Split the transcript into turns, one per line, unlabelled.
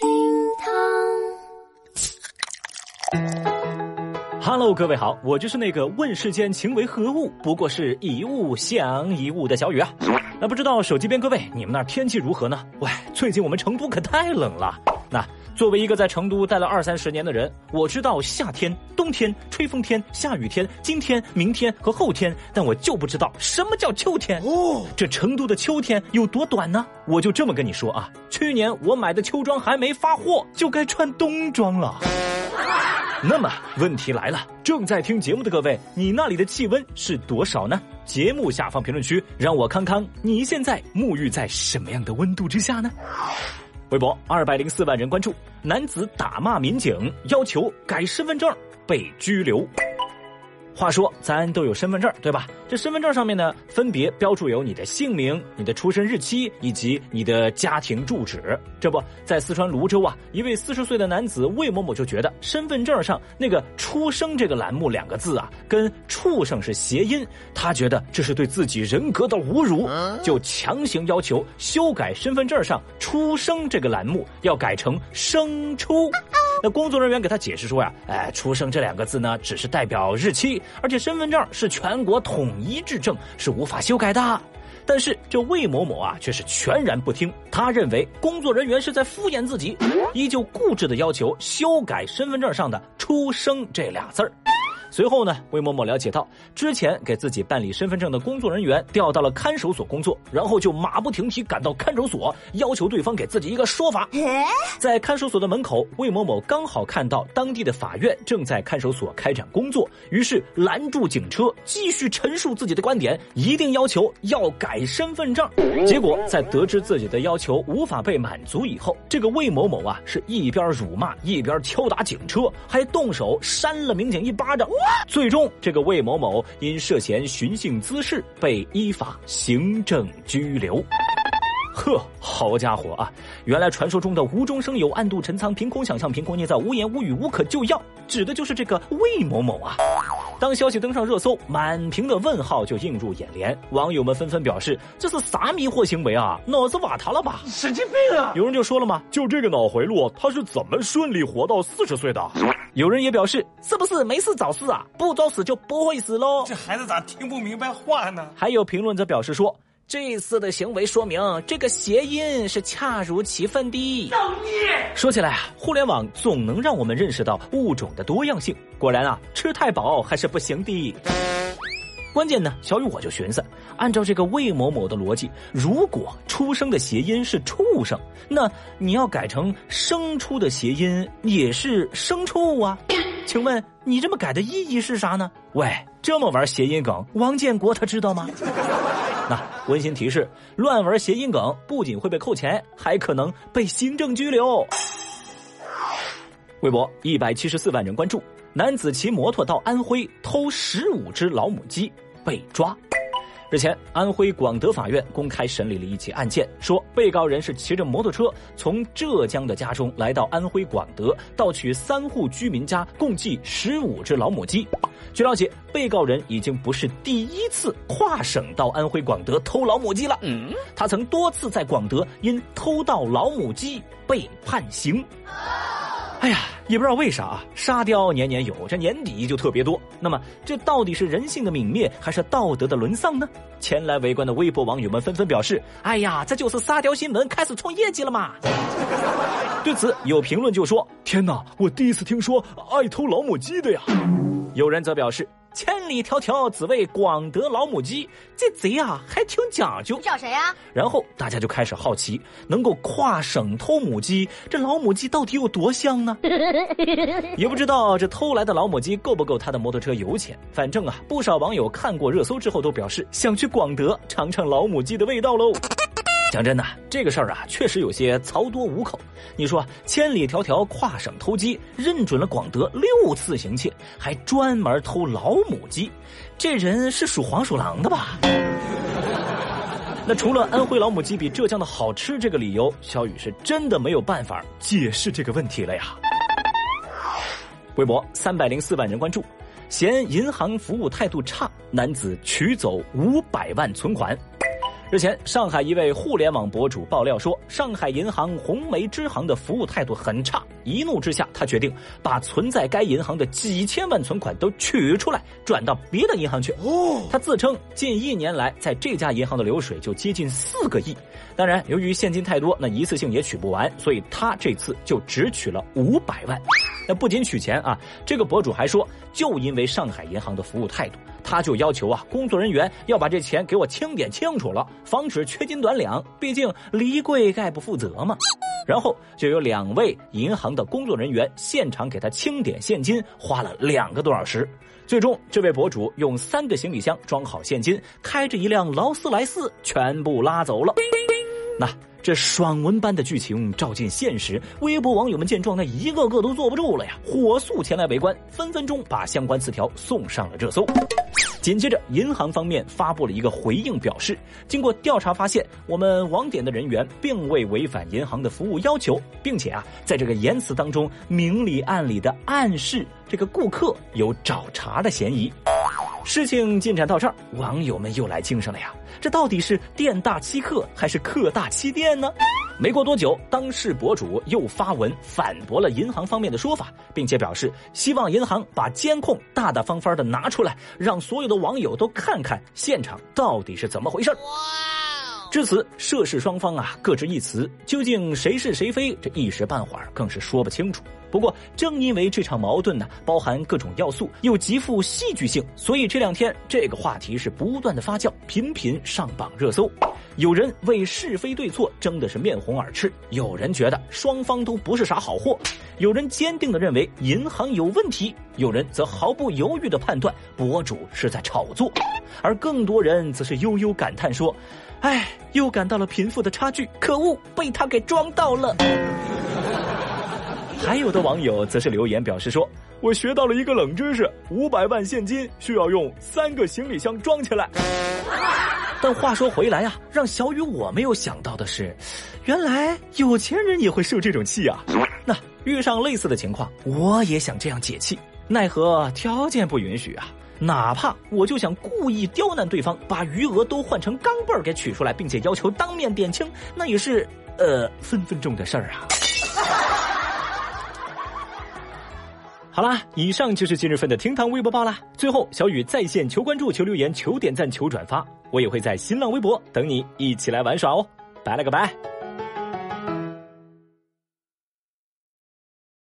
厅堂
，Hello，各位好，我就是那个问世间情为何物，不过是一物降一物的小雨啊。那不知道手机边各位，你们那儿天气如何呢？喂，最近我们成都可太冷了。那。作为一个在成都待了二三十年的人，我知道夏天、冬天、吹风天、下雨天、今天、明天和后天，但我就不知道什么叫秋天。哦，这成都的秋天有多短呢？我就这么跟你说啊，去年我买的秋装还没发货，就该穿冬装了。那么问题来了，正在听节目的各位，你那里的气温是多少呢？节目下方评论区，让我看看你现在沐浴在什么样的温度之下呢？微博二百零四万人关注，男子打骂民警，要求改身份证，被拘留。话说，咱都有身份证，对吧？这身份证上面呢，分别标注有你的姓名、你的出生日期以及你的家庭住址。这不在四川泸州啊，一位四十岁的男子魏某某就觉得身份证上那个“出生”这个栏目两个字啊，跟畜生是谐音，他觉得这是对自己人格的侮辱，就强行要求修改身份证上“出生”这个栏目，要改成“生出”。那工作人员给他解释说呀，哎，出生这两个字呢，只是代表日期，而且身份证是全国统一制证，是无法修改的。但是这魏某某啊，却是全然不听，他认为工作人员是在敷衍自己，依旧固执的要求修改身份证上的“出生”这俩字儿。随后呢，魏某某了解到，之前给自己办理身份证的工作人员调到了看守所工作，然后就马不停蹄赶到看守所，要求对方给自己一个说法。在看守所的门口，魏某某刚好看到当地的法院正在看守所开展工作，于是拦住警车，继续陈述自己的观点，一定要求要改身份证。结果在得知自己的要求无法被满足以后，这个魏某某啊，是一边辱骂一边敲打警车，还动手扇了民警一巴掌。最终，这个魏某某因涉嫌寻衅滋事，被依法行政拘留。呵，好家伙啊！原来传说中的无中生有、暗度陈仓、凭空想象、凭空捏造、无言无语、无可救药，指的就是这个魏某某啊！当消息登上热搜，满屏的问号就映入眼帘，网友们纷纷表示：“这是啥迷惑行为啊？脑子瓦塌了吧？
神经病啊！”
有人就说了嘛：“就这个脑回路，他是怎么顺利活到四十岁的？”有人也表示：“是不是没事找事啊？不找死就不会死喽？”
这孩子咋听不明白话呢？
还有评论者表示说。这次的行为说明，这个谐音是恰如其分的。造孽！说起来啊，互联网总能让我们认识到物种的多样性。果然啊，吃太饱还是不行的。关键呢，小雨我就寻思，按照这个魏某某的逻辑，如果出生的谐音是畜生，那你要改成生出的谐音也是牲畜啊？请问你这么改的意义是啥呢？喂，这么玩谐音梗，王建国他知道吗？那温馨提示：乱玩谐音梗，不仅会被扣钱，还可能被行政拘留。微博一百七十四万人关注，男子骑摩托到安徽偷十五只老母鸡被抓。日前，安徽广德法院公开审理了一起案件，说被告人是骑着摩托车从浙江的家中来到安徽广德，盗取三户居民家共计十五只老母鸡。据了解，被告人已经不是第一次跨省到安徽广德偷老母鸡了。嗯，他曾多次在广德因偷盗老母鸡被判刑。哎呀，也不知道为啥啊，沙雕年年有，这年底就特别多。那么，这到底是人性的泯灭，还是道德的沦丧呢？前来围观的微博网友们纷纷表示：“哎呀，这就是沙雕新闻开始冲业绩了嘛！”对此，有评论就说：“天哪，我第一次听说爱偷老母鸡的呀！”有人则表示。千里迢迢只为广德老母鸡，这贼啊还挺讲究。
你找谁呀？
然后大家就开始好奇，能够跨省偷母鸡，这老母鸡到底有多香呢？也不知道这偷来的老母鸡够不够他的摩托车油钱。反正啊，不少网友看过热搜之后都表示想去广德尝尝老母鸡的味道喽。讲真的，这个事儿啊，确实有些槽多无口。你说，千里迢迢跨省偷鸡，认准了广德六次行窃，还专门偷老母鸡，这人是属黄鼠狼的吧？那除了安徽老母鸡比浙江的好吃这个理由，小雨是真的没有办法解释这个问题了呀。微博三百零四万人关注，嫌银行服务态度差，男子取走五百万存款。日前，上海一位互联网博主爆料说，上海银行红梅支行的服务态度很差。一怒之下，他决定把存在该银行的几千万存款都取出来，转到别的银行去。哦，他自称近一年来在这家银行的流水就接近四个亿。当然，由于现金太多，那一次性也取不完，所以他这次就只取了五百万。那不仅取钱啊，这个博主还说，就因为上海银行的服务态度。他就要求啊，工作人员要把这钱给我清点清楚了，防止缺斤短两。毕竟离柜概不负责嘛。然后就有两位银行的工作人员现场给他清点现金，花了两个多小时。最终，这位博主用三个行李箱装好现金，开着一辆劳斯莱斯全部拉走了。那。这爽文般的剧情照进现实，微博网友们见状，那一个个都坐不住了呀，火速前来围观，分分钟把相关词条送上了热搜。紧接着，银行方面发布了一个回应，表示经过调查发现，我们网点的人员并未违反银行的服务要求，并且啊，在这个言辞当中明里暗里的暗示这个顾客有找茬的嫌疑。事情进展到这儿，网友们又来精神了呀！这到底是店大欺客还是客大欺店呢？没过多久，当事博主又发文反驳了银行方面的说法，并且表示希望银行把监控大大方方的拿出来，让所有的网友都看看现场到底是怎么回事。至此，涉事双方啊各执一词，究竟谁是谁非，这一时半会儿更是说不清楚。不过，正因为这场矛盾呢包含各种要素，又极富戏剧性，所以这两天这个话题是不断的发酵，频频上榜热搜。有人为是非对错争的是面红耳赤，有人觉得双方都不是啥好货，有人坚定的认为银行有问题，有人则毫不犹豫的判断博主是在炒作，而更多人则是悠悠感叹说。唉，又感到了贫富的差距，可恶，被他给装到了。还有的网友则是留言表示说：“我学到了一个冷知识，五百万现金需要用三个行李箱装起来。”但话说回来啊，让小雨我没有想到的是，原来有钱人也会受这种气啊。那遇上类似的情况，我也想这样解气，奈何条件不允许啊。哪怕我就想故意刁难对方，把余额都换成钢镚儿给取出来，并且要求当面点清，那也是呃分分钟的事儿啊。好啦，以上就是今日份的厅堂微博报啦。最后，小雨在线求关注、求留言、求点赞、求转发，我也会在新浪微博等你一起来玩耍哦。拜了个拜。